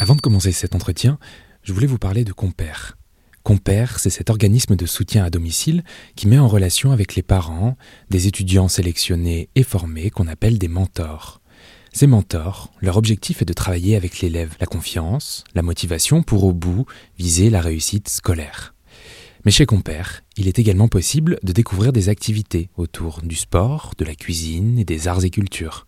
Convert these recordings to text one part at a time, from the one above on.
Avant de commencer cet entretien, je voulais vous parler de Compère. Compère, c'est cet organisme de soutien à domicile qui met en relation avec les parents des étudiants sélectionnés et formés qu'on appelle des mentors. Ces mentors, leur objectif est de travailler avec l'élève la confiance, la motivation pour au bout viser la réussite scolaire. Mais chez Compère, il est également possible de découvrir des activités autour du sport, de la cuisine et des arts et cultures.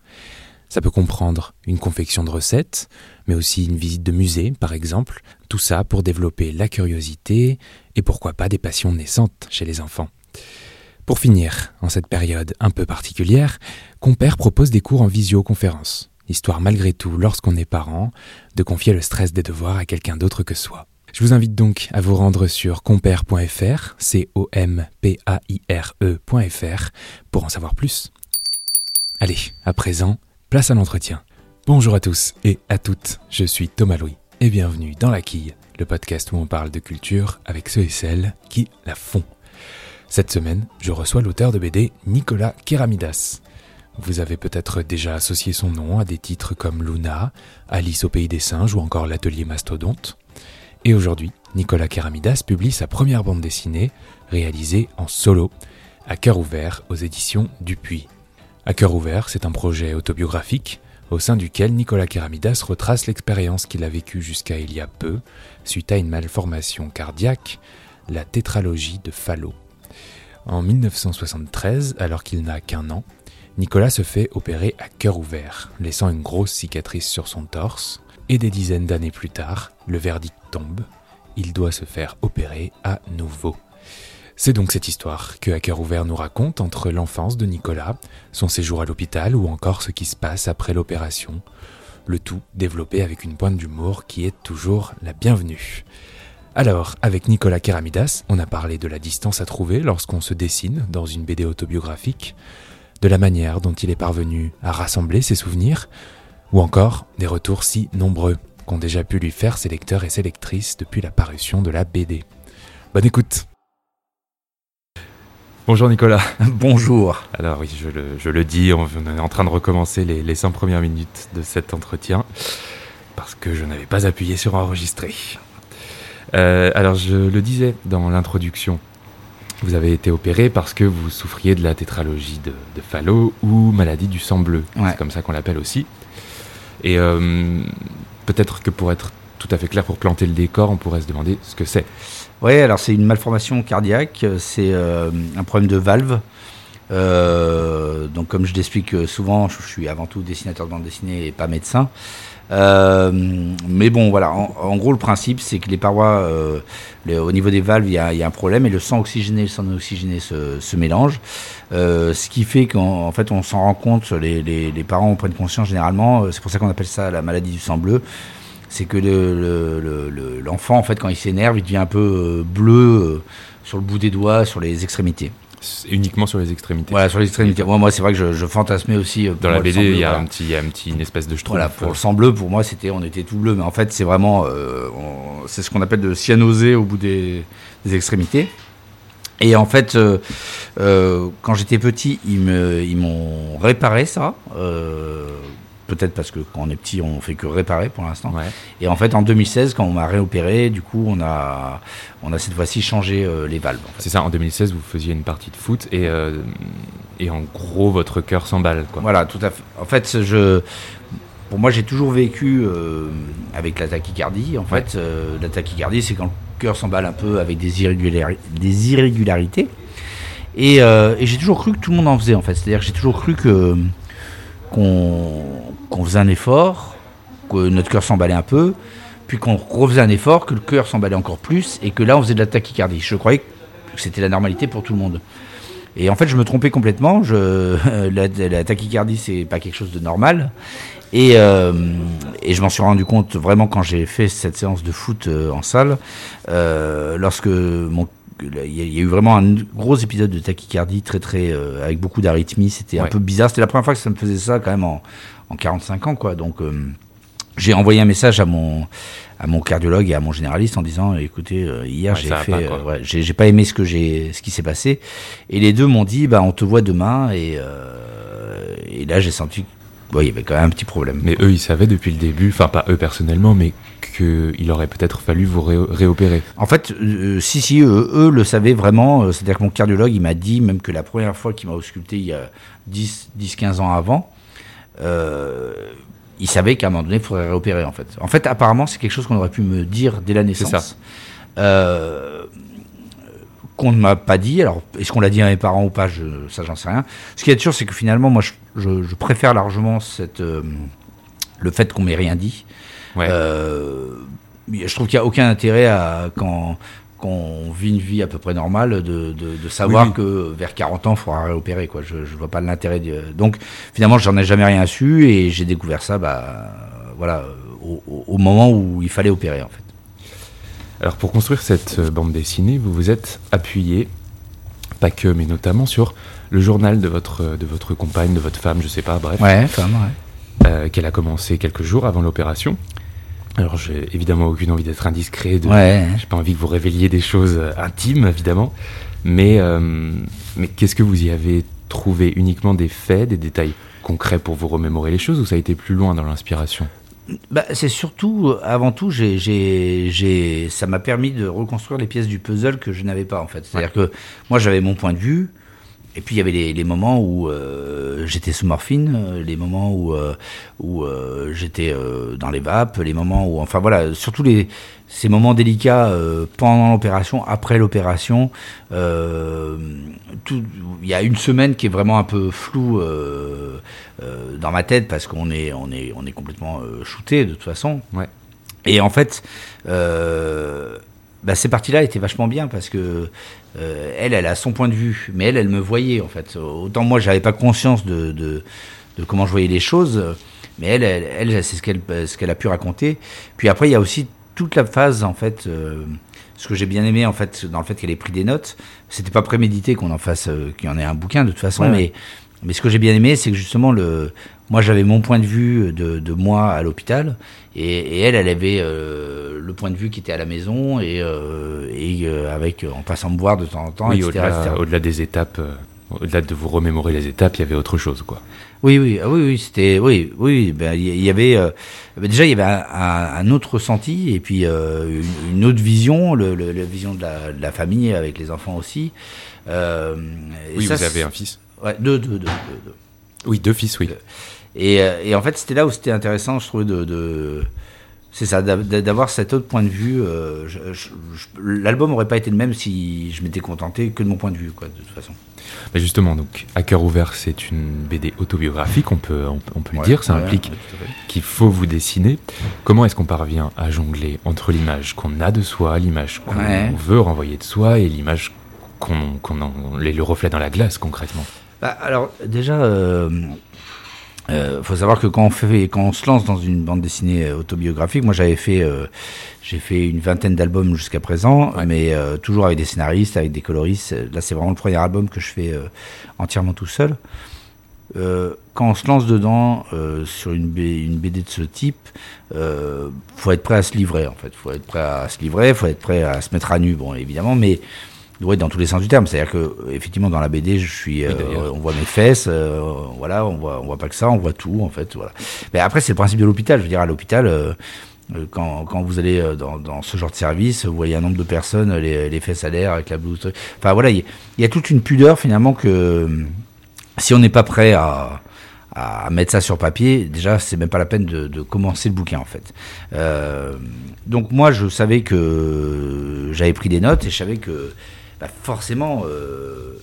Ça peut comprendre une confection de recettes, mais aussi une visite de musée, par exemple, tout ça pour développer la curiosité et pourquoi pas des passions naissantes chez les enfants. Pour finir, en cette période un peu particulière, Compère propose des cours en visioconférence, histoire malgré tout, lorsqu'on est parent, de confier le stress des devoirs à quelqu'un d'autre que soi. Je vous invite donc à vous rendre sur compère.fr, C-O-M-P-A-I-R-E.fr, pour en savoir plus. Allez, à présent, place à l'entretien. Bonjour à tous et à toutes, je suis Thomas Louis et bienvenue dans La Quille, le podcast où on parle de culture avec ceux et celles qui la font. Cette semaine, je reçois l'auteur de BD Nicolas Keramidas. Vous avez peut-être déjà associé son nom à des titres comme Luna, Alice au pays des singes ou encore l'atelier Mastodonte. Et aujourd'hui, Nicolas Keramidas publie sa première bande dessinée, réalisée en solo, à cœur ouvert aux éditions Dupuis. À cœur ouvert, c'est un projet autobiographique au sein duquel Nicolas Keramidas retrace l'expérience qu'il a vécue jusqu'à il y a peu, suite à une malformation cardiaque, la tétralogie de Fallot. En 1973, alors qu'il n'a qu'un an, Nicolas se fait opérer à cœur ouvert, laissant une grosse cicatrice sur son torse, et des dizaines d'années plus tard, le verdict tombe, il doit se faire opérer à nouveau. C'est donc cette histoire que cœur ouvert nous raconte entre l'enfance de Nicolas, son séjour à l'hôpital ou encore ce qui se passe après l'opération. Le tout développé avec une pointe d'humour qui est toujours la bienvenue. Alors, avec Nicolas Keramidas, on a parlé de la distance à trouver lorsqu'on se dessine dans une BD autobiographique, de la manière dont il est parvenu à rassembler ses souvenirs, ou encore des retours si nombreux qu'ont déjà pu lui faire ses lecteurs et ses lectrices depuis la parution de la BD. Bonne écoute Bonjour Nicolas. Bonjour. Alors oui, je le, dis, on est en train de recommencer les, les cinq premières minutes de cet entretien parce que je n'avais pas appuyé sur enregistrer. Euh, alors je le disais dans l'introduction, vous avez été opéré parce que vous souffriez de la tétralogie de, de Fallot ou maladie du sang bleu. C'est comme ça qu'on l'appelle aussi. Et euh, peut-être que pour être tout à fait clair, pour planter le décor, on pourrait se demander ce que c'est. Oui, alors c'est une malformation cardiaque, c'est euh, un problème de valve. Euh, donc comme je l'explique souvent, je, suis avant tout dessinateur de bande dessinée et pas médecin. Euh, mais bon, voilà. En, gros, le principe, c'est que les parois, au niveau des valves, il y, a, un problème et le sang oxygéné et le sang non oxygéné se, mélangent. ce qui fait qu'en fait, on s'en rend compte, les, les, parents en prennent conscience généralement. C'est pour ça qu'on appelle ça la maladie du sang bleu c'est que l'enfant, en fait, quand il s'énerve, il devient un peu euh, bleu euh, sur le bout des doigts, sur les extrémités. Uniquement sur les extrémités. Voilà, sur les extrémités. Moi, moi c'est vrai que je, je, fantasmais aussi. Euh, Dans la BD, il y, a un petit, il y a un petit, une espèce de je Voilà, pour le sang bleu, pour moi, c'était, on était tout bleu, mais en fait, c'est vraiment, c'est ce qu'on appelle de cyanosé au bout des, extrémités. Et en fait, quand j'étais petit, ils m'ont réparé ça peut-être parce que quand on est petit, on fait que réparer pour l'instant. Et en fait, en 2016, quand on m'a réopéré, du coup, on a, on a cette fois-ci changé euh, les valves. C'est ça, en 2016, vous faisiez une partie de foot et, euh, et en gros, votre cœur s'emballe. Voilà, tout à fait. En fait, je, pour moi, j'ai toujours vécu euh, avec la tachycardie. En fait, la tachycardie, c'est quand le cœur s'emballe un peu avec des, des irrégularités. Et, et j'ai toujours cru que tout le monde en faisait, en fait. C'est-à-dire que j'ai toujours cru que qu'on faisait un effort, que notre cœur s'emballait un peu, puis qu'on refaisait un effort, que le cœur s'emballait encore plus, et que là on faisait de la tachycardie. Je croyais que c'était la normalité pour tout le monde. Et en fait, je me trompais complètement. Je, la, tachycardie, c'est pas quelque chose de normal. Et, euh, et je m'en suis rendu compte vraiment quand j'ai fait cette séance de foot euh, en salle, euh, lorsque mon il y, a eu vraiment un gros épisode de tachycardie très très euh, avec beaucoup d'arythmie. C'était un peu bizarre. C'était la première fois que ça me faisait ça quand même en, en 45 ans quoi. Donc euh, j'ai envoyé un message à mon à mon cardiologue et à mon généraliste en disant écoutez euh, hier j'ai fait j'ai pas aimé ce que j'ai ce qui s'est passé et les deux m'ont dit bah on te voit demain et et là j'ai senti ouais, il y avait quand même un petit problème. Mais eux, ils savaient depuis le début, enfin pas eux personnellement, mais qu'il aurait peut-être fallu vous ré- réopérer. En fait, euh, si, si, eux, eux le savaient vraiment. euh, C'est-à-dire que mon cardiologue, il m'a dit, même que la première fois qu'il m'a ausculté, il y a 10, 10 15 ans avant, euh, il savait qu'à un moment donné, il faudrait réopérer, en fait. En fait, apparemment, c'est quelque chose qu'on aurait pu me dire dès la naissance. ça. Euh, qu'on ne m'a pas dit. Alors, est-ce qu'on l'a dit à mes parents ou pas je, Ça, j'en sais rien. Ce qui est sûr, c'est que finalement, moi, je, je- je préfère largement cette, euh, le fait qu'on m'ait rien dit. Ouais. Euh, je trouve qu'il n'y a aucun intérêt à quand, quand on vit une vie à peu près normale de, de, de savoir Oui, oui. que vers 40 ans il faudra réopérer quoi. Je, je vois pas l'intérêt. de- Donc finalement j'en ai jamais rien su et j'ai découvert ça bah voilà au, moment où il fallait opérer en fait. Alors pour construire cette euh, bande dessinée, vous vous êtes appuyé, pas que, mais notamment sur le journal de votre, de votre compagne, de votre femme, je sais pas, bref, Ouais, même, ouais. euh, qu'elle a commencé quelques jours avant l'opération. Alors j'ai évidemment aucune envie d'être indiscret, de, Ouais. j'ai pas envie que vous révéliez des choses euh, intimes, évidemment, mais, euh, mais qu'est-ce que vous y avez trouvé Uniquement des faits, des détails concrets pour vous remémorer les choses, ou ça a été plus loin dans l'inspiration? Bah, c'est surtout, euh, avant tout, j'ai, j'ai, j'ai, ça m'a permis de reconstruire les pièces du puzzle que je n'avais pas en fait. C'est-à-dire que moi j'avais mon point de vue, et puis il y avait les, les moments où euh, j'étais sous morphine, euh, les moments où, euh, où euh, j'étais dans les vapes, les moments où, enfin voilà, surtout les, ces moments délicats pendant l'opération, après l'opération. Il y a une semaine qui est vraiment un peu floue dans ma tête parce qu'on est, on est, on est complètement shooté de toute façon. Ouais. Et en fait, euh, bah, ces parties-là étaient vachement bien parce que euh, elle, elle a son point de vue, mais elle, elle me voyait en fait. Autant moi, j'avais pas conscience de, de, de comment je voyais les choses, mais elle, elle, elle, c'est ce qu'elle ce qu'elle a pu raconter. Puis après, il y a aussi toute la phase en fait. euh, ce que j'ai bien aimé en fait dans le fait qu'elle ait pris des notes, c'était pas prémédité qu'on en fasse, euh, qu'il y en ait un bouquin de toute façon, Ouais, mais ouais. Mais ce que j'ai bien aimé, c'est que justement le, moi j'avais mon point de vue de, de moi à l'hôpital, et, et elle, elle avait euh, le point de vue qui était à la maison et, euh, et euh, avec en passant me voir de temps en temps, Oui, etc. au-delà, des étapes, au-delà de vous remémorer les étapes, il y avait autre chose, quoi. Oui, oui, ah oui, oui, c'était, oui, oui, ben, il y- y avait, ben, déjà, il y avait un, un- un autre ressenti et puis une, une autre vision, le, le- la vision de la, de la famille avec les enfants aussi. Oui, ça, vous avez un fils. Ouais, deux, deux, deux, deux. Oui, deux fils, oui. Et, euh, et en fait, c'était là où c'était intéressant, je trouvais, de, de- c'est ça, d'a- d'avoir cet autre point de vue. euh, L'album aurait pas été le même si je m'étais contenté que de mon point de vue, quoi, de toute façon. Mais justement, donc, à cœur ouvert, c'est une BD autobiographique, on peut, on, peut- on peut le dire. Ça ouais, implique ouais, qu'il faut vous dessiner. Comment est-ce qu'on parvient à jongler entre l'image qu'on a de soi, l'image qu'on veut renvoyer de soi et l'image qu'on, les- le reflet dans la glace, concrètement? Bah, alors déjà, euh, euh, faut savoir que quand on fait, quand on se lance dans une bande dessinée euh, autobiographique, moi j'avais fait, euh, j'ai fait une vingtaine d'albums jusqu'à présent, Ouais. mais toujours avec des scénaristes, avec des coloristes. Là, c'est vraiment le premier album que je fais entièrement tout seul. Quand on se lance dedans sur une, B- une BD de ce type, faut être prêt à se livrer en fait. Faut être prêt à se livrer, faut être prêt à se mettre à nu, bon évidemment, mais ouais, dans tous les sens du terme. C'est-à-dire que effectivement dans la BD, je suis, euh, on voit mes fesses, euh, voilà, on voit, on voit pas que ça, on voit tout en fait, voilà. Mais après c'est le principe de l'hôpital. Je veux dire à l'hôpital. euh, quand, quand vous allez dans, dans ce genre de service, vous voyez un nombre de personnes, les, les fesses à l'air avec la blouse. Enfin voilà, il y, y a toute une pudeur finalement que si on n'est pas prêt à, à mettre ça sur papier, déjà c'est même pas la peine de, de commencer le bouquin en fait. Donc moi je savais que j'avais pris des notes et je savais que bah, forcément euh,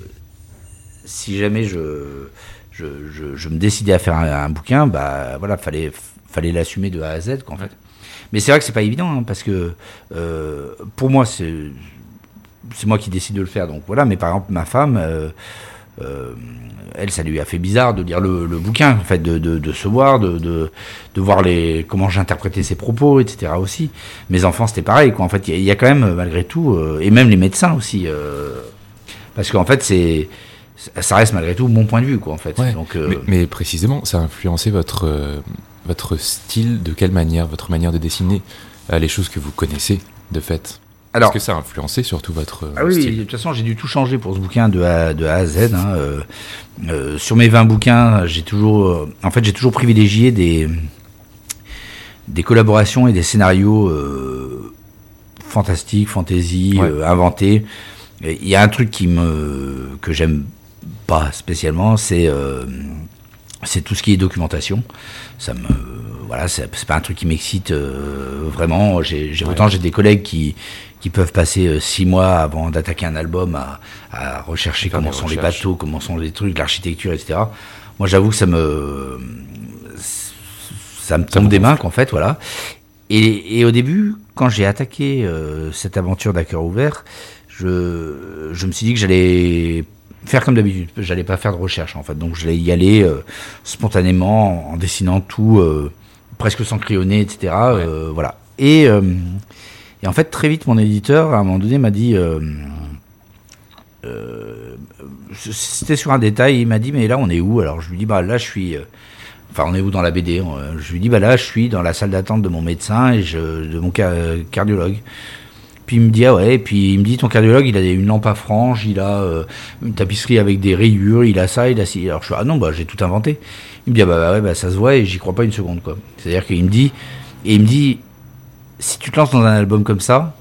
si jamais je, je, je, je me décidais à faire un, un bouquin, bah voilà fallait fallait l'assumer de A à Z quoi, en fait. Mais c'est vrai que c'est pas évident hein, parce que euh, pour moi c'est c'est moi qui décide de le faire donc voilà. Mais par exemple ma femme euh, elle, ça lui a fait bizarre de lire le, le bouquin, en fait, de, de, de se voir, de, de, de voir les, comment j'interprétais ses propos, etc. aussi. Mes enfants, c'était pareil, quoi. En fait, il y, a- il y a quand même, malgré tout, euh, et même les médecins aussi, euh, parce qu'en fait, c'est, ça reste malgré tout mon point de vue, quoi, en fait. Ouais, Donc, mais, mais précisément, ça a influencé votre, votre style, de quelle manière, votre manière de dessiner les choses que vous connaissez, de fait? Alors, Est-ce que ça a influencé surtout votre ah oui, de toute façon, j'ai dû tout changer pour ce bouquin de A, de a à Z. Hein, euh, sur mes 20 bouquins, j'ai toujours, en fait, j'ai toujours privilégié des, des collaborations et des scénarios fantastiques, fantasy, inventés. Il y a un truc qui me, que j'aime pas spécialement, c'est c'est tout ce qui est documentation. Ça me voilà, c'est pas un truc qui m'excite euh, vraiment. J'ai autant j'ai des collègues qui qui peuvent passer euh, six mois avant d'attaquer un album à, à rechercher comment sont les bateaux, comment sont les trucs, l'architecture, etc. Moi, j'avoue que ça me ça me tombe des mains qu'en fait, voilà. Et, et, au début, quand j'ai attaqué euh, cette aventure d'un cœur ouvert, je, je me suis dit que j'allais faire comme d'habitude. J'allais pas faire de recherche en fait, donc j'allais y aller euh, spontanément en dessinant tout, euh, presque sans crayonner, etc. Euh, voilà. Et, et, en fait, très vite, mon éditeur, à un moment donné, m'a dit. C'était sur un détail, il m'a dit, mais là, on est où? Alors, je lui dis, bah là, je suis. Enfin, on est où dans la BD Je lui dis, bah là, je suis dans la salle d'attente de mon médecin et je, de mon cardiologue. Puis il me dit, ah ouais, et puis il me dit, ton cardiologue, il a une lampe à franges, il a euh, une tapisserie avec des rayures, il a ça, il a ci. Alors je suis, ah non, bah j'ai tout inventé. Il me dit, ah bah, ouais, bah ça se voit et j'y crois pas une seconde, quoi. C'est-à-dire qu'il me dit, et il me dit, si tu te lances dans un album comme ça,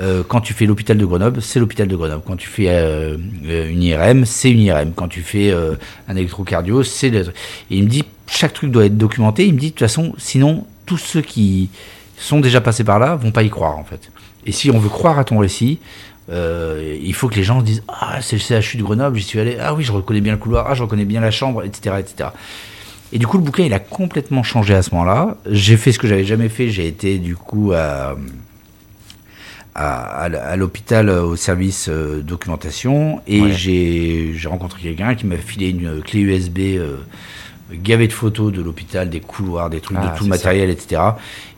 euh, quand tu fais l'hôpital de Grenoble, c'est l'hôpital de Grenoble. Quand tu fais euh, une IRM, c'est une IRM. Quand tu fais un électrocardio, c'est le... Et il me dit, chaque truc doit être documenté. Il me dit, de toute façon, sinon, tous ceux qui sont déjà passés par là vont pas y croire, en fait. Et si on veut croire à ton récit, euh, il faut que les gens disent Ah, c'est le CHU de Grenoble, j'y suis allé. Ah oui, je reconnais bien le couloir. Ah, je reconnais bien la chambre, etc. etc. Et du coup, le bouquin, il a complètement changé à ce moment-là. J'ai fait ce que j'avais jamais fait. J'ai été, du coup, à, à, l'hôpital au service euh, documentation. Et j'ai rencontré quelqu'un qui m'a filé une clé USB. Euh, gavé de photos de l'hôpital, des couloirs, des trucs, de ah, tout le matériel, etc.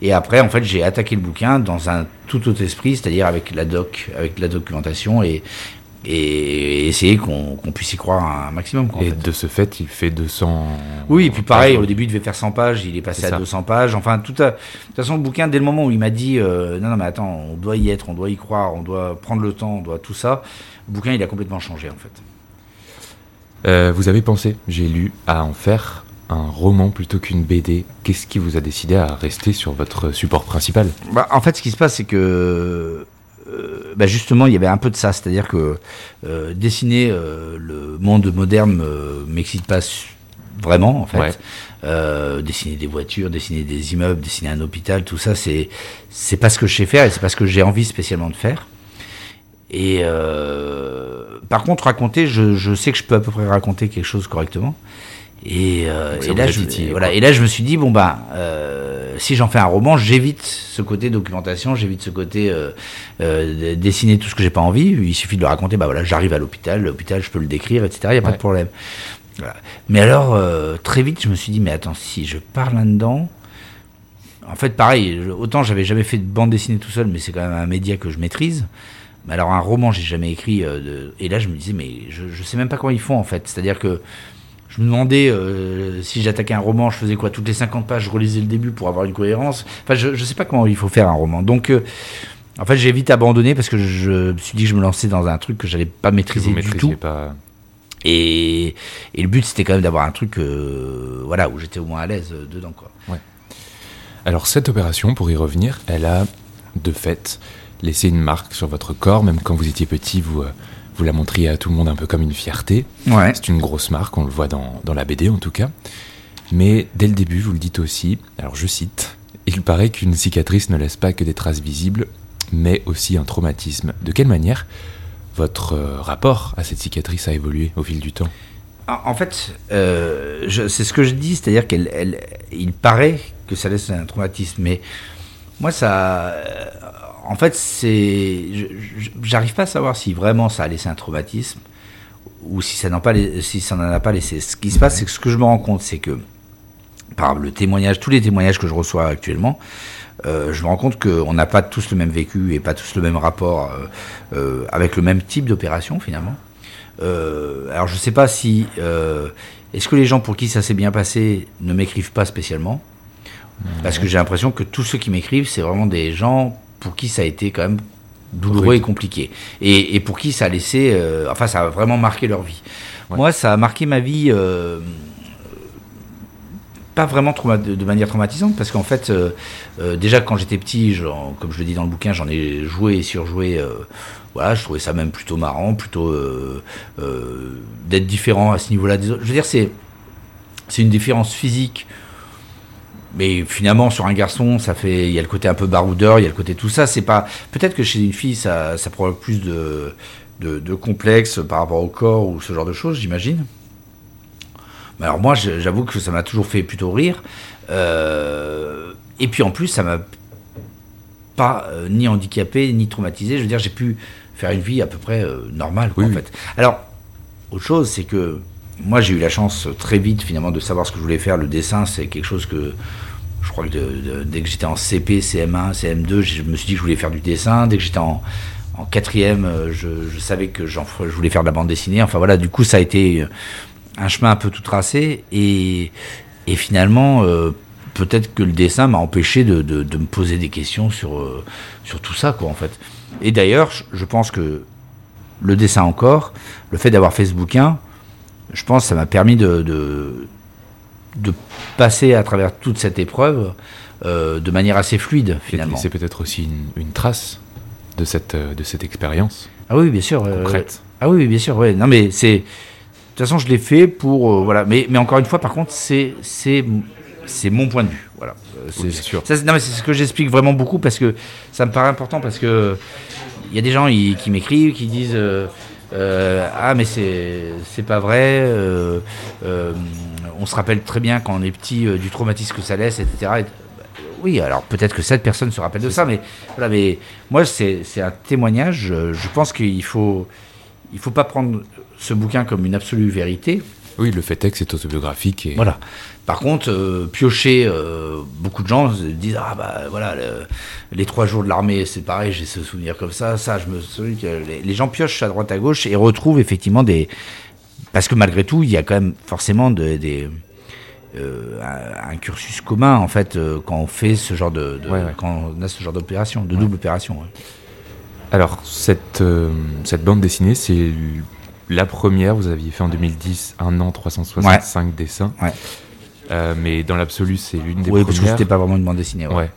Et après, en fait, j'ai attaqué le bouquin dans un tout autre esprit, c'est-à-dire avec la doc, avec la documentation et, et essayer qu'on puisse y croire un maximum. et de ce fait, il fait 200. Oui, et puis pareil, au début, il devait faire 100 pages, il est passé à 200 pages. Enfin, tout à... de toute façon, le bouquin, dès le moment où il m'a dit euh, non, non, mais attends, on doit y être, on doit y croire, on doit prendre le temps, on doit tout ça, le bouquin, il a complètement changé en fait. Euh, vous avez pensé, j'ai lu, à en faire un roman plutôt qu'une BD. Qu'est-ce qui vous a décidé à rester sur votre support principal? Bah, En fait, ce qui se passe, c'est que euh, bah, justement, il y avait un peu de ça. C'est-à-dire que euh, dessiner le monde moderne m'excite pas vraiment, en fait. dessiner des voitures, dessiner des immeubles, dessiner un hôpital, tout ça, c'est c'est pas ce que je sais faire et c'est pas ce que j'ai envie spécialement de faire. Et par contre, raconter, je, sais que je peux à peu près raconter quelque chose correctement. Et, euh, là, je, voilà, et là, je me suis dit, bon, bah, euh, si j'en fais un roman, j'évite ce côté documentation, j'évite ce côté euh, dessiner tout ce que j'ai pas envie. Il suffit de le raconter, bah voilà, j'arrive à l'hôpital, l'hôpital, je peux le décrire, etc. Il n'y a pas de problème. Mais alors, très vite, je me suis dit, mais attends, si je parle là-dedans, en fait, pareil, autant j'avais jamais fait de bande dessinée tout seul, mais c'est quand même un média que je maîtrise. Mais alors un roman, j'ai jamais écrit. De... Et là, je me disais, mais je, je sais même pas comment ils font en fait. C'est-à-dire que je me demandais euh, si j'attaquais un roman, je faisais quoi? Toutes les 50 pages, je relisais le début pour avoir une cohérence. Enfin, je, je sais pas comment il faut faire un roman. Donc, euh, en fait, j'ai vite abandonné parce que je me suis dit que je me lançais dans un truc que j'allais pas maîtriser du tout. Pas... Et, et, le but, c'était quand même d'avoir un truc, voilà, où j'étais au moins à l'aise dedans, quoi. Ouais. Alors cette opération, pour y revenir, elle a de fait laisser une marque sur votre corps, même quand vous étiez petit, vous, euh, vous la montriez à tout le monde un peu comme une fierté. Ouais. C'est une grosse marque, on le voit dans, dans la BD en tout cas. Mais dès le début, vous le dites aussi, alors je cite, il paraît qu'une cicatrice ne laisse pas que des traces visibles, mais aussi un traumatisme. De quelle manière votre euh, rapport à cette cicatrice a évolué au fil du temps? En fait, euh, c'est ce que je dis, c'est-à-dire qu'il paraît que ça laisse un traumatisme, mais moi, ça, en fait, c'est, j'arrive pas à savoir si vraiment ça a laissé un traumatisme ou si ça n'en pas, si ça n'en a pas laissé. Ce qui se passe, c'est que ce que je me rends compte, c'est que par le témoignage, tous les témoignages que je reçois actuellement, euh, je me rends compte qu'on n'a pas tous le même vécu et pas tous le même rapport euh, euh, avec le même type d'opération finalement. alors je ne sais pas si est-ce que les gens pour qui ça s'est bien passé ne m'écrivent pas spécialement, parce que j'ai l'impression que tous ceux qui m'écrivent, c'est vraiment des gens pour qui ça a été quand même douloureux Rude. et compliqué. Et, et pour qui ça a laissé, euh, enfin, ça a vraiment marqué leur vie. Ouais. Moi, ça a marqué ma vie. euh, pas vraiment de, de manière traumatisante parce qu'en fait euh, déjà quand j'étais petit comme je le dis dans le bouquin j'en ai joué et surjoué voilà je trouvais ça même plutôt marrant plutôt d'être différent à ce niveau là des autres je veux dire c'est c'est une différence physique mais finalement sur un garçon ça fait il y a le côté un peu baroudeur il y a le côté tout ça c'est pas peut-être que chez une fille ça ça provoque plus de de, de complexe par rapport au corps ou ce genre de choses j'imagine mais alors moi, j'avoue que ça m'a toujours fait plutôt rire. Euh, et puis en plus, ça m'a pas euh, ni handicapé ni traumatisé. Je veux dire, j'ai pu faire une vie à peu près euh, normale, quoi, Oui, en oui. fait. Alors, autre chose, c'est que moi, j'ai eu la chance très vite, finalement, de savoir ce que je voulais faire. Le dessin, c'est quelque chose que je crois que dès que j'étais en CP, CM1, CM2, je me suis dit que je voulais faire du dessin. Dès que j'étais en, en quatrième, euh, je, savais que je voulais faire de la bande dessinée. Enfin voilà, du coup, ça a été euh, un chemin un peu tout tracé. Et, et finalement, euh, peut-être que le dessin m'a empêché de, de- me poser des questions sur, sur tout ça, quoi, en fait. Et d'ailleurs, je pense que le dessin encore, le fait d'avoir fait ce bouquin, je pense que ça m'a permis de, de, de passer à travers toute cette épreuve euh, de manière assez fluide, finalement. c'est peut-être aussi une, une trace de cette, euh, de cette expérience Ah oui, bien sûr. euh, concrète. Ah oui, bien sûr. Ouais. Non, mais c'est. De toute façon, je l'ai fait pour. euh, voilà. Mais, mais encore une fois, par contre, c'est c'est c'est mon point de vue. Voilà. C'est- Oui, sûr. ça, non, mais c'est ce que j'explique vraiment beaucoup parce que ça me paraît important parce que il y a des gens qui m'écrivent, qui disent. Euh, ah mais c'est c'est pas vrai. euh, euh, on se rappelle très bien quand on est petit du traumatisme que ça laisse, etc. Et- oui, alors peut-être que cette personne se rappelle de ça, mais voilà, mais moi c'est c'est un témoignage. Je, je pense qu'il faut il faut pas prendre ce bouquin comme une absolue vérité. Oui, le fait est que c'est autobiographique et Voilà. Par contre, euh, piocher, euh, beaucoup de gens se disent ah bah voilà le- les trois jours de l'armée c'est pareil j'ai ce souvenir comme ça ça je me souviens que les, les gens piochent à droite à gauche et retrouvent effectivement des parce que malgré tout il y a quand même forcément de- des euh, un, un cursus commun en fait quand on fait ce genre de, de- Ouais, ouais. quand on a ce genre d'opération de double opération. Alors, cette, cette bande dessinée, c'est la première. Vous aviez fait en 2010 un an 365 dessins. Ouais. Euh, mais dans l'absolu, c'est l'une des Oui, parce que premières c'était pas vraiment une bande dessinée. ouais. ouais,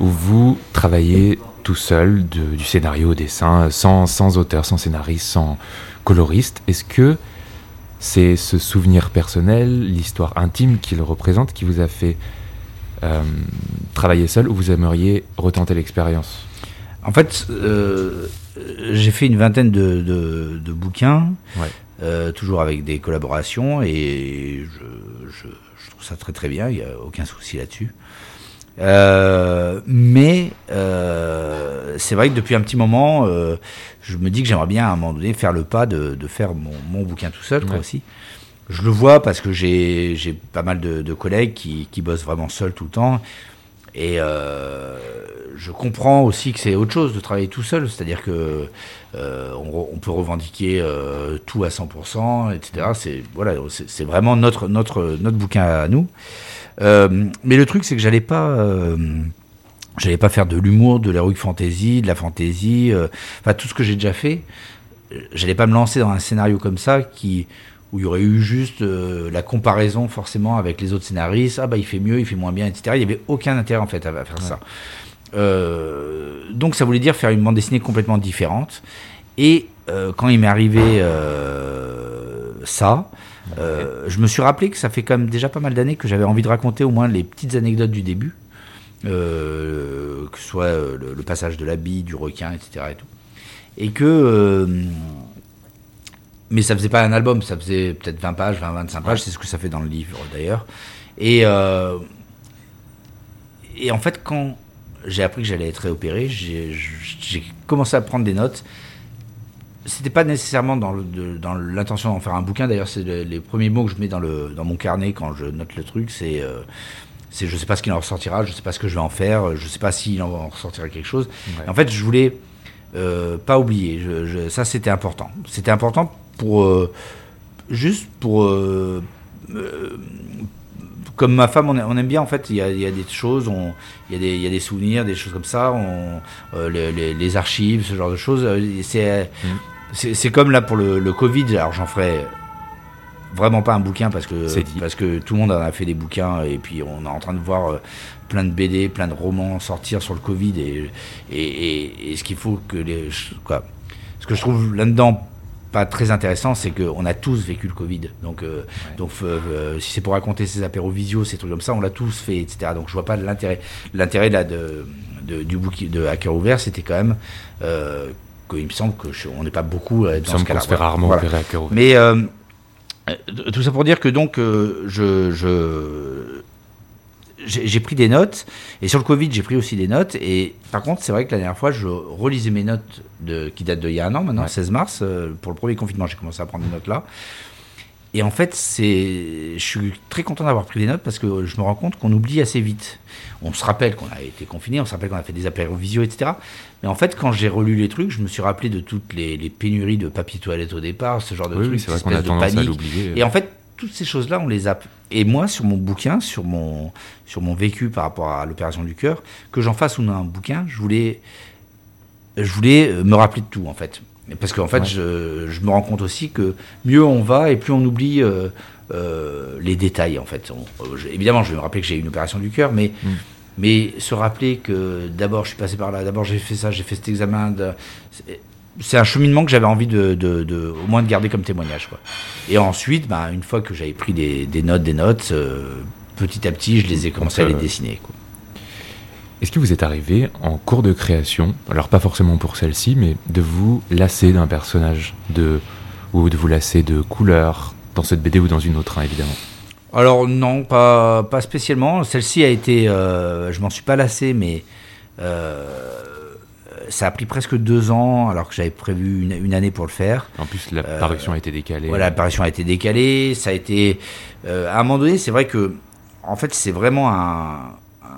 où vous travaillez tout seul de- du scénario au dessin, sans, sans auteur, sans scénariste, sans coloriste. Est-ce que c'est ce souvenir personnel, l'histoire intime qu'il représente, qui vous a fait euh, travailler seul ou vous aimeriez retenter l'expérience? En fait, euh, j'ai fait une vingtaine de, de- de bouquins, Ouais. euh, toujours avec des collaborations, et je, je- je trouve ça très très bien, il n'y a aucun souci là-dessus. Euh, mais c'est vrai que depuis un petit moment, je me dis que j'aimerais bien à un moment donné faire le pas de, de faire mon, mon bouquin tout seul, quoi, Ouais. aussi. Je le vois parce que j'ai pas mal de, de collègues qui, qui bossent vraiment seuls tout le temps. Et euh, je comprends aussi que c'est autre chose de travailler tout seul, c'est-à-dire que euh, on, peut revendiquer euh, tout à 100%, etc. C'est voilà, c'est vraiment notre notre notre bouquin à nous. Mais le truc, c'est que j'allais pas j'allais pas faire de l'humour, de l'heroic fantasy, de la fantasy, enfin tout ce que j'ai déjà fait. J'allais pas me lancer dans un scénario comme ça qui où il y aurait eu juste euh, la comparaison forcément avec les autres scénaristes. Ah bah il fait mieux, il fait moins bien, etc. Il y avait aucun intérêt en fait à, à faire ça. Euh, donc ça voulait dire faire une bande dessinée complètement différente. Et euh, quand il m'est arrivé ça, je me suis rappelé que ça fait quand même déjà pas mal d'années que j'avais envie de raconter au moins les petites anecdotes du début, que ce soit le, le passage de la bille, du requin, etc. Et, tout. et que. Mais ça faisait pas un album, ça faisait peut-être 20 pages, 20, 25 pages, c'est ce que ça fait dans le livre d'ailleurs. Et, euh, et en fait, quand j'ai appris que j'allais être réopéré, j'ai commencé à prendre des notes. C'était pas nécessairement dans de- l'intention d'en faire un bouquin. D'ailleurs, c'est le- les premiers mots que je mets dans, le, dans mon carnet quand je note le truc. C'est euh, c'est je sais pas ce qu'il en ressortira, je sais pas ce que je vais en faire, je sais pas s'il en ressortira quelque chose. Ouais. En fait, je voulais euh, pas oublier. Je- je- ça, c'était important. C'était important pour euh, juste pour euh, euh, comme ma femme, on, aime bien en fait. Il y a, y a des choses, on- il y, a des- il y a des souvenirs, des choses comme ça, on, les, les- les archives, ce genre de choses. C'est Mhm. c'est comme là pour le, le Covid. Alors j'en ferai vraiment pas un bouquin parce que parce que tout le monde en a fait des bouquins et puis on est en train de voir plein de BD, plein de romans sortir sur le Covid et et, et, et ce qu'il faut que les quoi. Ce que je trouve là-dedans pas très intéressant, c'est qu'on a tous vécu le Covid. Donc, euh, donc euh, euh, si c'est pour raconter ces apéros visio, ces trucs comme ça, on l'a tous fait, etc. Donc je vois pas l'intérêt. L'intérêt là de, de- du bouquin de Hacker ouvert, c'était quand même euh, qu'il me semble que je- on n'est pas beaucoup Il me dans ce cas-là. se fait Voilà. rarement Voilà. opérer à cœur ouvert. Mais tout ça pour dire que donc je, je j'ai pris des notes et sur le Covid j'ai pris aussi des notes et par contre c'est vrai que la dernière fois je relisais mes notes de, qui datent d'il y a un an maintenant Ouais. 16 mars euh, pour le premier confinement j'ai commencé à prendre des notes là et en fait c'est je suis très content d'avoir pris des notes parce que je me rends compte qu'on oublie assez vite on se rappelle qu'on a été confiné on se rappelle qu'on a fait des apéros visio etc mais en fait quand j'ai relu les trucs je me suis rappelé de toutes les, les pénuries de papier toilette au départ ce genre de Oui, trucs oui, c'est vrai qu'on a de à panique. l'oublier. Et en fait, toutes ces choses-là, on les a. Et moi, sur mon bouquin, sur mon, sur mon vécu par rapport à l'opération du cœur, que j'en fasse ou non un bouquin, je voulais, je voulais euh, me rappeler de tout, en fait. Parce qu'en fait, Ouais. je, je me rends compte aussi que mieux on va et plus on oublie euh, euh, les détails, en fait. On- euh, je- évidemment, je vais me rappeler que j'ai eu une opération du cœur, mais. Mm. Mais se rappeler que d'abord je suis passé par là, d'abord j'ai fait ça, j'ai fait cet examen. de- c'est- un cheminement que j'avais envie de, de- de- au moins de garder comme témoignage. Quoi. Et ensuite, bah, une fois que j'avais pris des, des notes, des notes, euh, petit à petit, je les ai commencé à les euh, dessiner. Quoi. Est-ce que vous êtes arrivé en cours de création, alors pas forcément pour celle-ci, mais de vous lasser d'un personnage, de, ou de vous lasser de couleurs, dans cette BD ou dans une autre, hein, évidemment? Alors non, pas, pas spécialement. Celle-ci a été, euh, je m'en suis pas lassé, mais euh, ça a pris presque deux ans, alors que j'avais prévu une, une année pour le faire. En plus, la parution a été décalée. Voilà, l'apparition a été décalée. Ça a été. euh, à un moment donné, c'est vrai que. En fait, c'est vraiment un. un-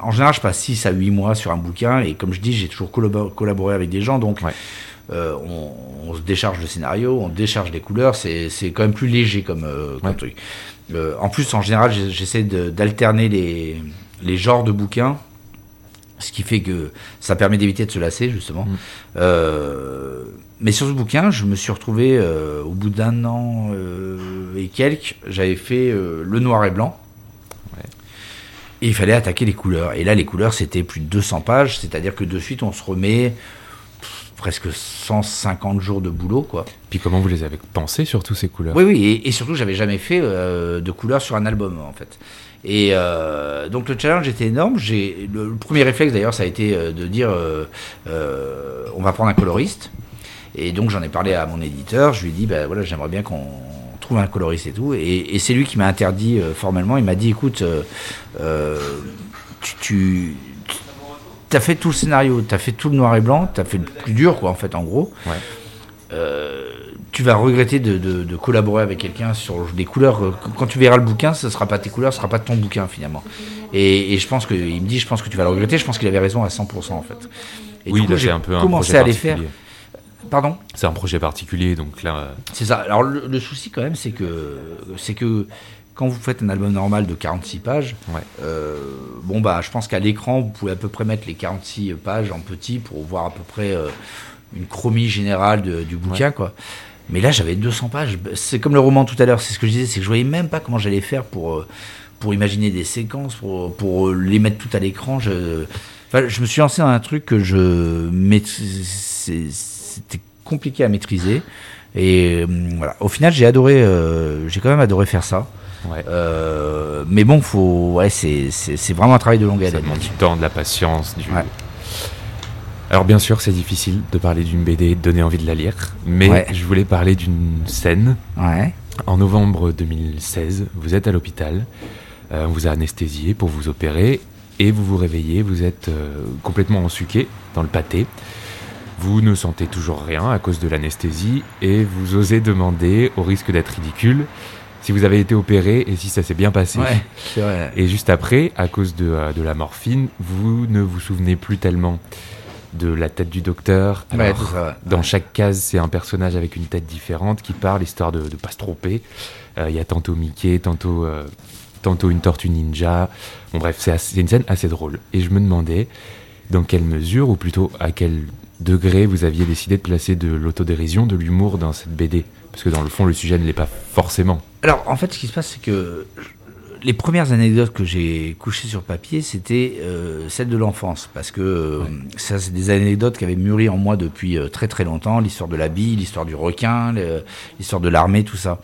en général, je passe 6 à 8 mois sur un bouquin. Et comme je dis, j'ai toujours collabo- collaboré avec des gens. Donc, Ouais. euh, on, on se décharge le scénario, on décharge les couleurs. C'est quand même plus léger comme, euh, comme truc. En plus, en général, j'essaie d'alterner les, les genres de bouquins. Ce qui fait que ça permet d'éviter de se lasser, justement. Mm. Euh, mais sur ce bouquin, je me suis retrouvé euh, au bout d'un an euh, et quelques, j'avais fait le noir et blanc. Ouais. Et il fallait attaquer les couleurs. Et là, les couleurs, c'était plus de 200 pages, c'est-à-dire que de suite, on se remet pff, presque 150 jours de boulot, quoi. Puis comment vous les avez pensés, surtout ces couleurs? Oui, oui, et, et surtout, j'avais jamais fait de couleurs sur un album, en fait. Et euh, donc le challenge était énorme. J'ai le, le premier réflexe d'ailleurs, ça a été euh, de dire, euh, euh, on va prendre un coloriste. Et donc j'en ai parlé à mon éditeur. Je lui ai dit, ben voilà, j'aimerais bien qu'on trouve un coloriste et tout. Et, et c'est lui qui m'a interdit formellement. Il m'a dit, écoute, tu, tu as fait tout le scénario, tu as fait tout le noir et blanc, tu as fait le plus dur, quoi, en fait, en gros. Ouais. Euh, tu vas regretter de, de- de collaborer avec quelqu'un sur des couleurs. Quand tu verras le bouquin, ce sera pas tes couleurs, ce sera pas ton bouquin finalement. Et, et je pense que il me dit, je pense que tu vas le regretter. Je pense qu'il avait raison à 100% en fait. Et oui, du coup, là, j'ai un peu un commencé projet à les faire. Pardon? C'est un projet particulier, donc là, euh, C'est ça. Alors le, le souci quand même, c'est que c'est que quand vous faites un album normal de 46 pages, Ouais. euh, bon bah je pense qu'à l'écran vous pouvez à peu près mettre les 46 pages en petit pour voir à peu près euh, une chromie générale de- du bouquin quoi. Mais là j'avais 200 pages. C'est comme le roman tout à l'heure. C'est ce que je disais, c'est que je voyais même pas comment j'allais faire pour euh, pour imaginer des séquences, pour pour les mettre tout à l'écran. Je Enfin, je me suis lancé dans un truc que je c'était compliqué à maîtriser. Et hum, voilà. Au final, j'ai adoré, euh, j'ai quand même adoré faire ça. ouais. Euh, mais bon, faut, ouais, c'est, vraiment un travail de longue ça haleine. demande du temps, de la patience. Du... Ouais. Alors bien sûr, c'est difficile de parler d'une BD, de donner envie de la lire, mais Ouais. je voulais parler d'une scène. Ouais. En novembre 2016, vous êtes à l'hôpital, euh, on vous a anesthésié pour vous opérer, et vous vous réveillez, vous êtes euh, complètement ensuqué dans le pâté. Vous ne sentez toujours rien à cause de l'anesthésie, et vous osez demander, au risque d'être ridicule, si vous avez été opéré et si ça s'est bien passé. Ouais, c'est vrai. Et juste après, à cause de, euh, de la morphine, vous ne vous souvenez plus tellement de la tête du docteur. Ouais, Alors, tout ça, ouais. dans chaque case, c'est un personnage avec une tête différente qui parle, histoire de ne pas se tromper. Euh, Il y a tantôt Mickey, tantôt euh, tantôt une tortue ninja. Bon bref, c'est une scène assez drôle. Et je me demandais dans quelle mesure, ou plutôt à quel degré vous aviez décidé de placer de l'autodérision, de l'humour dans cette BD. Parce que dans le fond, le sujet ne l'est pas forcément. Alors, en fait, ce qui se passe, c'est que les premières anecdotes que j'ai couchées sur papier, c'était euh, celles de l'enfance. Parce que euh, ça, c'est des anecdotes qui avaient mûri en moi depuis euh, très très longtemps. L'histoire de la bille, l'histoire du requin, l'histoire de l'armée, tout ça.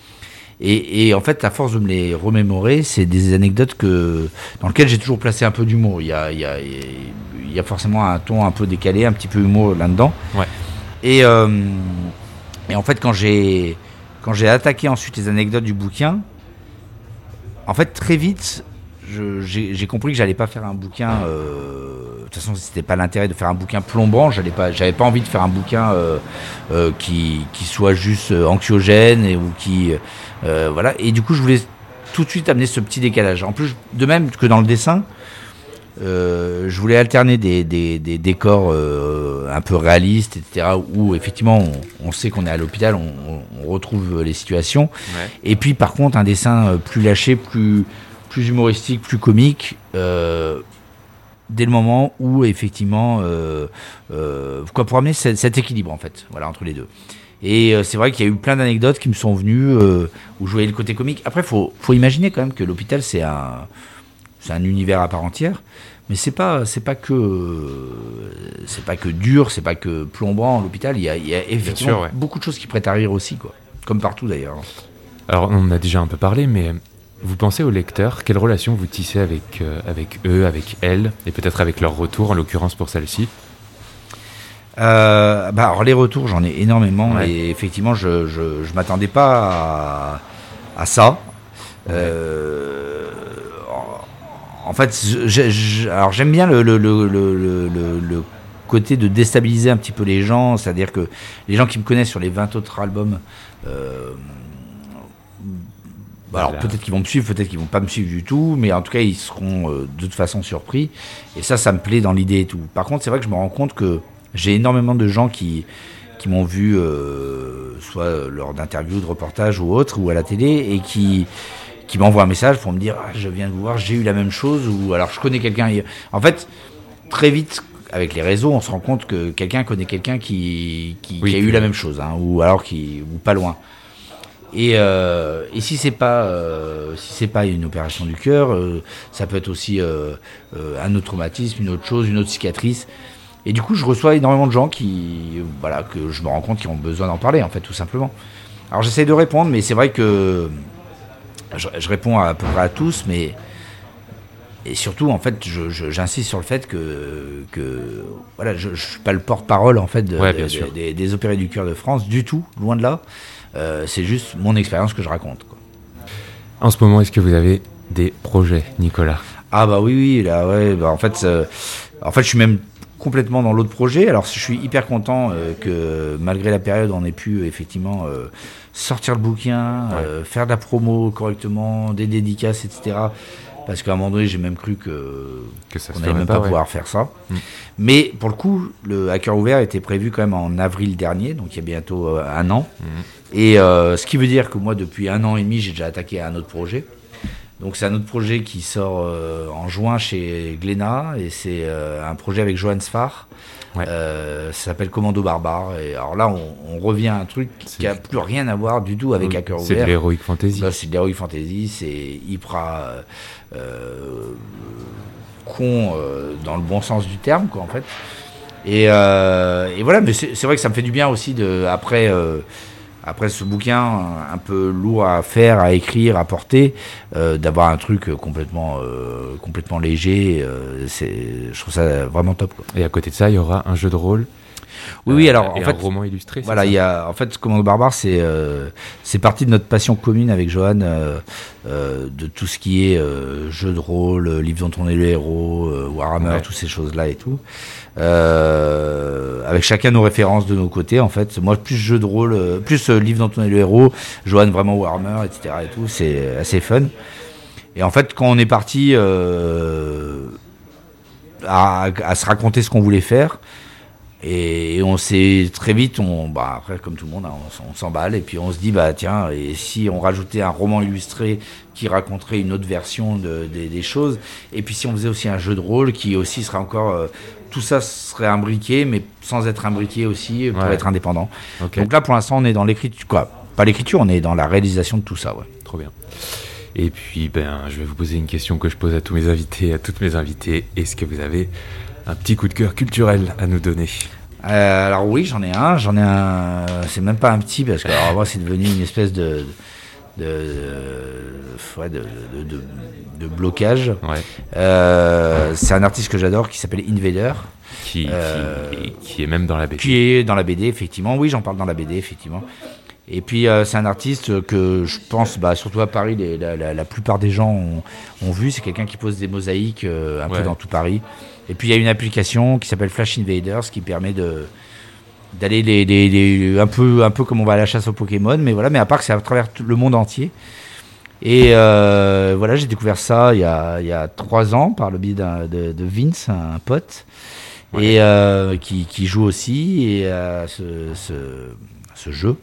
Et, et en fait, à force de me les remémorer, c'est des anecdotes que, dans lesquelles j'ai toujours placé un peu d'humour. Il y a, il il y a forcément un ton un peu décalé, un petit peu humour là-dedans. Ouais. Et, euh, et en fait, quand j'ai quand j'ai attaqué ensuite les anecdotes du bouquin, en fait, très vite, j'ai compris que j'allais pas faire un bouquin. euh, de toute façon, c'était pas l'intérêt de faire un bouquin plombant. J'allais pas, j'avais pas envie de faire un bouquin euh, euh, qui, soit juste anxiogène ou qui, voilà. Et du coup, je voulais tout de suite amener ce petit décalage. En plus, de même que dans le dessin, euh, je voulais alterner des, des, des décors euh, un peu réalistes, etc. Où effectivement, on, on sait qu'on est à l'hôpital, on, retrouve les situations. Et puis par contre, un dessin euh, plus lâché, plus, plus humoristique, plus comique, euh, dès le moment où effectivement, euh, euh, quoi pour amener cet, cet équilibre en fait, voilà entre les deux. Et euh, c'est vrai qu'il y a eu plein d'anecdotes qui me sont venues euh, où je voyais le côté comique. Après, faut, faut imaginer quand même que l'hôpital c'est un, c'est un univers à part entière. Mais c'est pas, c'est pas que, c'est pas que dur, c'est pas que plombant. L'hôpital, il y a, il y a effectivement sûr, ouais. beaucoup de choses qui prêtent à rire aussi, quoi. Comme partout d'ailleurs. Alors, on en a déjà un peu parlé, mais vous pensez aux lecteurs Quelle relation vous tissez avec, euh, avec eux, avec elles, et peut-être avec leur retour, en l'occurrence pour celle-ci? Euh, bah alors les retours, j'en ai énormément Ouais. et effectivement, je je, je m'attendais pas à, à ça. Euh, en- fait, je- je- alors j'aime bien le, le, le, le, le- le- le côté de déstabiliser un petit peu les gens, c'est-à-dire que les gens qui me connaissent sur les 20 autres albums, euh, bah, alors Voilà. peut-être qu'ils vont me suivre, peut-être qu'ils vont pas me suivre du tout, mais en tout cas ils seront euh, de toute façon surpris. Et ça, ça me plaît dans l'idée et tout. Par contre, c'est vrai que je me rends compte que j'ai énormément de gens qui, qui m'ont vu, euh, soit lors d'interviews, de reportages ou autres, ou à la télé, et qui, qui m'envoient un message pour me dire ah, Je viens de vous voir, j'ai eu la même chose, ou alors je connais quelqu'un. En fait, très vite, avec les réseaux, on se rend compte que quelqu'un connaît quelqu'un qui, qui, Oui, qui a eu la même chose, hein, ou alors qui, ou pas loin. Et, euh, et si c'est pas euh, si c'est pas une opération du cœur, euh, ça peut être aussi un autre traumatisme, une autre chose, une autre cicatrice. Et du coup, je reçois énormément de gens qui, voilà, que je me rends compte qui ont besoin d'en parler, en fait, tout simplement. Alors j'essaie de répondre, mais c'est vrai que je, je réponds à, peu près à tous, mais et surtout, en fait, j'insiste sur le fait que, que voilà, je, je suis pas le porte-parole en fait de- Ouais, de- bien de- sûr. des, des opérés du cœur de France, du tout, loin de là. Euh, c'est juste mon expérience que je raconte. quoi. En ce moment, est-ce que vous avez des projets, Nicolas? Ah bah oui, oui, là, ouais. Bah, en fait, euh, en fait, je suis même complètement dans l'autre projet. Alors, je suis hyper content euh, que malgré la période, on ait pu effectivement sortir le bouquin, euh, faire de la promo correctement, des dédicaces, etc. Parce qu'à un moment donné, j'ai même cru que Que ça on se n'allait même pas, ouais. pouvoir faire ça. Mm. Mais pour le coup, le hacker ouvert était prévu quand même en avril dernier, donc il y a bientôt euh, un an. Mm. Et euh, ce qui veut dire que moi, depuis un an et demi, j'ai déjà attaqué un autre projet. Donc c'est un autre projet qui sort euh, en juin chez Glénat et c'est euh, un projet avec Johan Sfar. Ouais. Euh, ça s'appelle Commando Barbare. Et alors là, on, on revient à un truc qui a plus rien à voir du tout avec Oui, Hacker C'est de l'heroic fantasy. Là, c'est de l'heroic fantasy, c'est hyper con dans le bon sens du terme, quoi, en fait. Et, et voilà, mais c'est c'est vrai que ça me fait du bien aussi de après. Après ce bouquin un peu lourd à faire, à écrire, à porter, euh, d'avoir un truc complètement, euh, complètement léger, euh, je trouve ça vraiment top. Quoi. Et à côté de ça, il y aura un jeu de rôle. Oui, oui, euh, alors et en un fait, roman illustré. Voilà, il y a, en fait, Commando Barbare, c'est euh, c'est parti de notre passion commune avec Johan, euh, euh, de tout ce qui est jeu de rôle, livre dont on est le héros, Warhammer, Ouais. toutes ces choses-là et tout. Avec chacun nos références de nos côtés, en fait. Moi, plus jeu de rôle, plus livre dont on est le héros, Johan vraiment Warhammer, etc. et tout. C'est assez fun. Et en fait, quand on est parti à, à se raconter ce qu'on voulait faire, Et, on s'est très vite, on, bah après comme tout le monde, hein, on, s'emballe et puis on se dit bah tiens, et si on rajoutait un roman illustré qui raconterait une autre version de, des choses, et puis si on faisait aussi un jeu de rôle qui aussi serait encore euh, tout ça serait imbriqué, mais sans être imbriqué aussi pour être indépendant. Donc là, pour l'instant, on est dans l'écriture, quoi, pas l'écriture, on est dans la réalisation de tout ça. Ouais. Trop bien. Et puis, ben, je vais vous poser une question que je pose à tous mes invités, à toutes mes invitées. Est-ce que vous avez un petit coup de cœur culturel à nous donner euh, Alors oui, j'en ai un. J'en ai un. C'est même pas un petit parce que alors, moi, c'est devenu une espèce de de, de, de, blocage. Euh, c'est un artiste que j'adore qui s'appelle Invader. Qui, euh, qui, est même dans la BD. Qui est dans la BD, effectivement. Oui, j'en parle dans la BD, effectivement. Et puis euh, c'est un artiste que je pense, bah, surtout à Paris, la, plupart des gens ont, vu. C'est quelqu'un qui pose des mosaïques un peu dans tout Paris. Et puis il y a une application qui s'appelle Flash Invaders qui permet de, d'aller les, un peu un peu comme on va à la chasse aux Pokémon mais voilà mais à part que c'est à travers le monde entier. Et euh, voilà j'ai découvert ça il y a il y a trois ans par le biais de, de, Vince un pote et euh, qui, qui, joue aussi et euh, ce, ce, ce, jeu.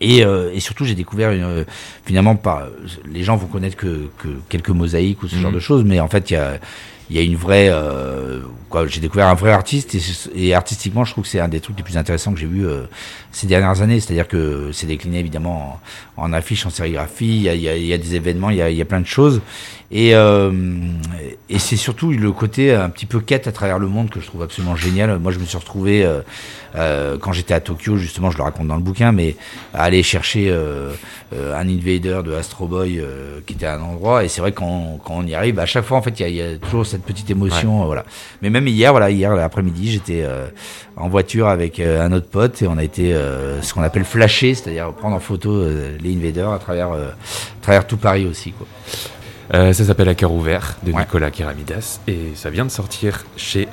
Et, et surtout j'ai découvert une, finalement pas les gens vont connaître que, que quelques mosaïques ou ce genre mhm. de choses mais en fait il y a il y a une vraie euh, j'ai découvert un vrai artiste et, artistiquement je trouve que c'est un des trucs les plus intéressants que j'ai vu euh, ces dernières années c'est à dire que c'est décliné évidemment en, en, affiches en sérigraphie il y a, il y a, des événements il y a, il y a plein de choses. Et, euh, et c'est surtout le côté un petit peu quête à travers le monde que je trouve absolument génial. Moi je me suis retrouvé euh, euh, quand j'étais à Tokyo justement je le raconte dans le bouquin mais aller chercher un invader de Astro Boy qui était à un endroit. Et c'est vrai quand, quand on y arrive à chaque fois en fait il y, y a, toujours cette petite émotion voilà. Mais même hier voilà hier l'après-midi j'étais en voiture avec un autre pote et on a été ce qu'on appelle flasher c'est-à-dire prendre en photo les invaders à travers à travers tout Paris aussi quoi euh, ça s'appelle À cœur ouvert de Nicolas Keramidas et ça vient de sortir chez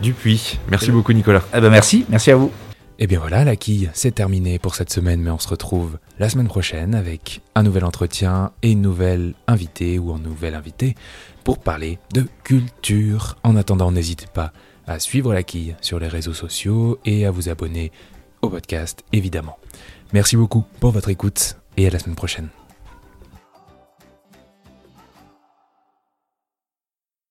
Dupuis. Merci beaucoup Nicolas. Eh ben merci, merci à vous. Et eh bien voilà, la quille, c'est terminé pour cette semaine, mais on se retrouve la semaine prochaine avec un nouvel entretien et une nouvelle invitée ou un nouvel invité pour parler de culture. En attendant, n'hésitez pas à suivre la quille sur les réseaux sociaux et à vous abonner podcast, évidemment. Merci beaucoup pour votre écoute et à la semaine prochaine.